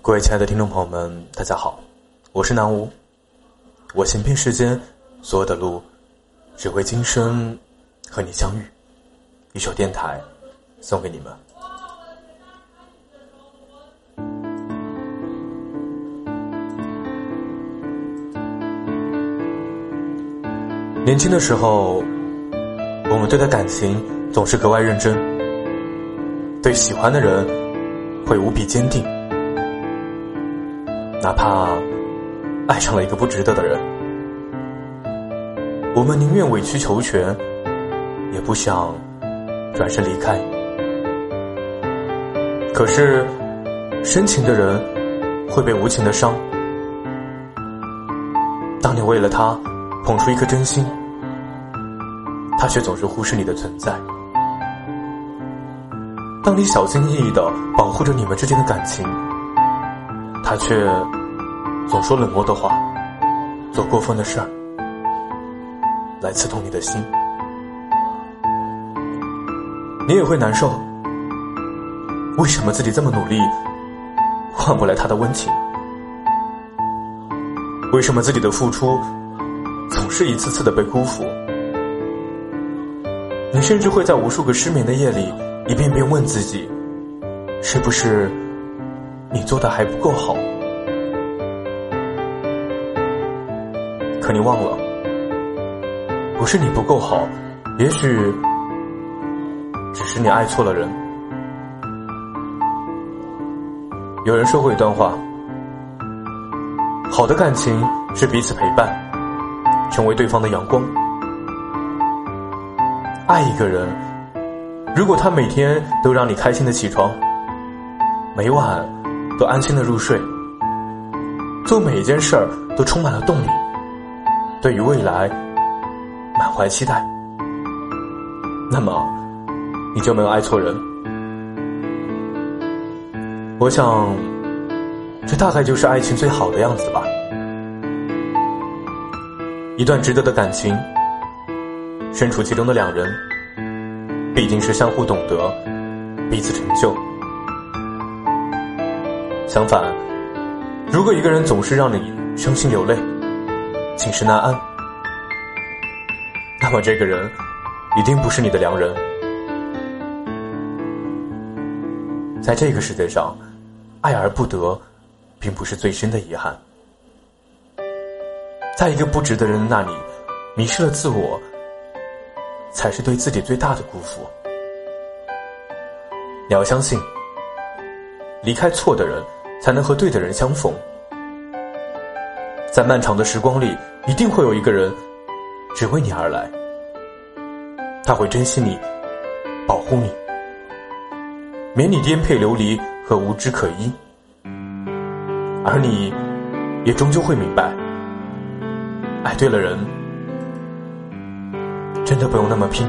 各位亲爱的听众朋友们，大家好，我是南吴。我行遍世间所有的路，只为今生和你相遇。一首电台送给你们。年轻的时候，我们对待感情总是格外认真，对喜欢的人会无比坚定。哪怕爱上了一个不值得的人，我们宁愿委曲求全，也不想转身离开。可是，深情的人会被无情的伤。当你为了他捧出一颗真心，他却总是忽视你的存在。当你小心翼翼的保护着你们之间的感情。他却总说冷漠的话，做过分的事儿，来刺痛你的心。你也会难受。为什么自己这么努力，换不来他的温情？为什么自己的付出总是一次次的被辜负？你甚至会在无数个失眠的夜里，一遍遍问自己：是不是？你做的还不够好，可你忘了，不是你不够好，也许只是你爱错了人。有人说过一段话：好的感情是彼此陪伴，成为对方的阳光。爱一个人，如果他每天都让你开心的起床，每晚。都安心的入睡，做每一件事儿都充满了动力，对于未来满怀期待，那么你就没有爱错人。我想，这大概就是爱情最好的样子吧。一段值得的感情，身处其中的两人，必定是相互懂得，彼此成就。相反，如果一个人总是让你伤心流泪、寝食难安，那么这个人一定不是你的良人。在这个世界上，爱而不得，并不是最深的遗憾。在一个不值得人的那里，迷失了自我，才是对自己最大的辜负。你要相信，离开错的人。才能和对的人相逢，在漫长的时光里，一定会有一个人只为你而来。他会珍惜你，保护你，免你颠沛流离和无枝可依。而你，也终究会明白，爱对了人，真的不用那么拼。